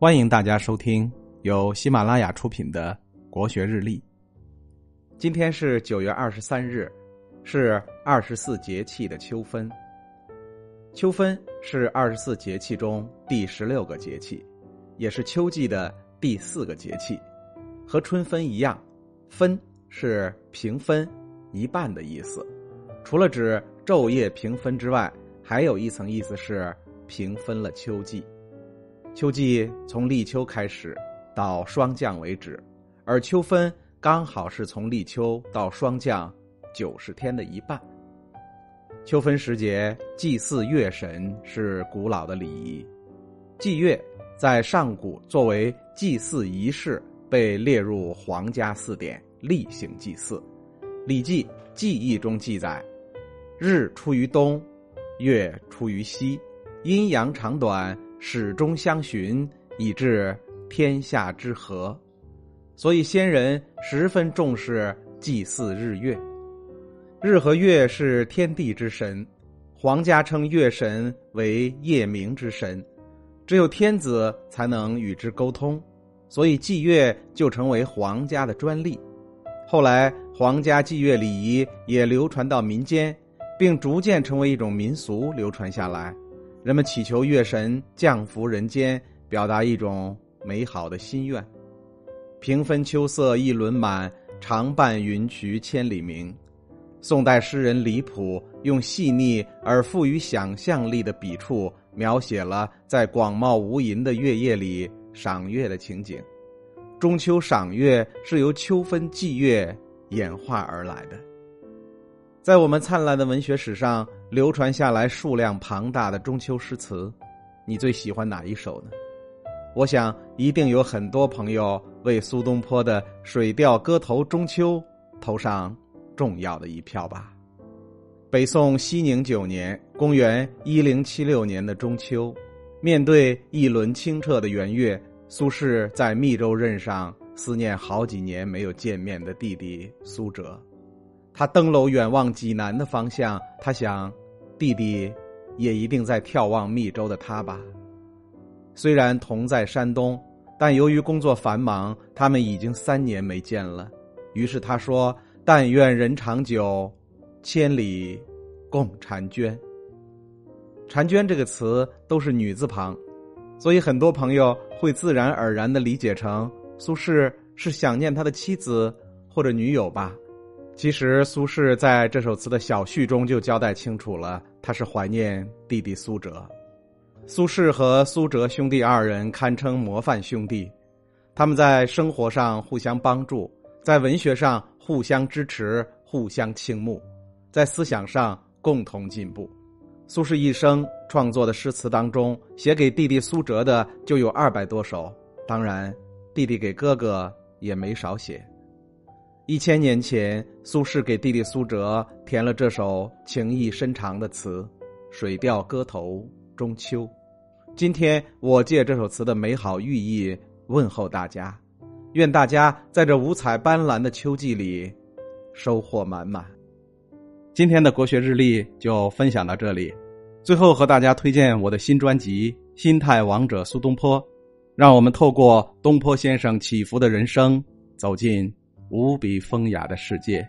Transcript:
欢迎大家收听由喜马拉雅出品的《国学日历》。今天是九月二十三日，是二十四节气的秋分。秋分是二十四节气中第十六个节气，也是秋季的第四个节气。和春分一样，分是平分一半的意思。除了指昼夜平分之外，还有一层意思是平分了秋季。秋季从立秋开始，到霜降为止，而秋分刚好是从立秋到霜降九十天的一半。秋分时节祭祀月神是古老的礼仪，祭月在上古作为祭祀仪式被列入皇家祀典，例行祭祀。《礼记·记忆》中记载：“日出于东，月出于西，阴阳长短。”始终相循，以致天下之和。所以先人十分重视祭祀日月。日和月是天地之神，皇家称月神为夜明之神，只有天子才能与之沟通，所以祭月就成为皇家的专利。后来，皇家祭月礼仪也流传到民间，并逐渐成为一种民俗，流传下来。人们祈求月神降福人间，表达一种美好的心愿。平分秋色一轮满，长伴云衢千里明。宋代诗人李朴用细腻而富于想象力的笔触，描写了在广袤无垠的月夜里赏月的情景。中秋赏月是由秋分祭月演化而来的。在我们灿烂的文学史上。流传下来数量庞大的中秋诗词，你最喜欢哪一首呢？我想一定有很多朋友为苏东坡的《水调歌头·中秋》投上重要的一票吧。北宋熙宁九年（公元一零七六年的中秋），面对一轮清澈的圆月，苏轼在密州任上思念好几年没有见面的弟弟苏辙。他登楼远望济南的方向，他想。弟弟，也一定在眺望密州的他吧。虽然同在山东，但由于工作繁忙，他们已经三年没见了。于是他说：“但愿人长久，千里共婵娟。”婵娟这个词都是女字旁，所以很多朋友会自然而然的理解成苏轼是想念他的妻子或者女友吧。其实苏轼在这首词的小序中就交代清楚了。他是怀念弟弟苏辙，苏轼和苏辙兄弟二人堪称模范兄弟，他们在生活上互相帮助，在文学上互相支持、互相倾慕，在思想上共同进步。苏轼一生创作的诗词当中，写给弟弟苏辙的就有二百多首，当然，弟弟给哥哥也没少写。一千年前，苏轼给弟弟苏辙填了这首情意深长的词《水调歌头·中秋》。今天，我借这首词的美好寓意问候大家，愿大家在这五彩斑斓的秋季里收获满满。今天的国学日历就分享到这里，最后和大家推荐我的新专辑《心态王者苏东坡》，让我们透过东坡先生起伏的人生，走进。无比风雅的世界。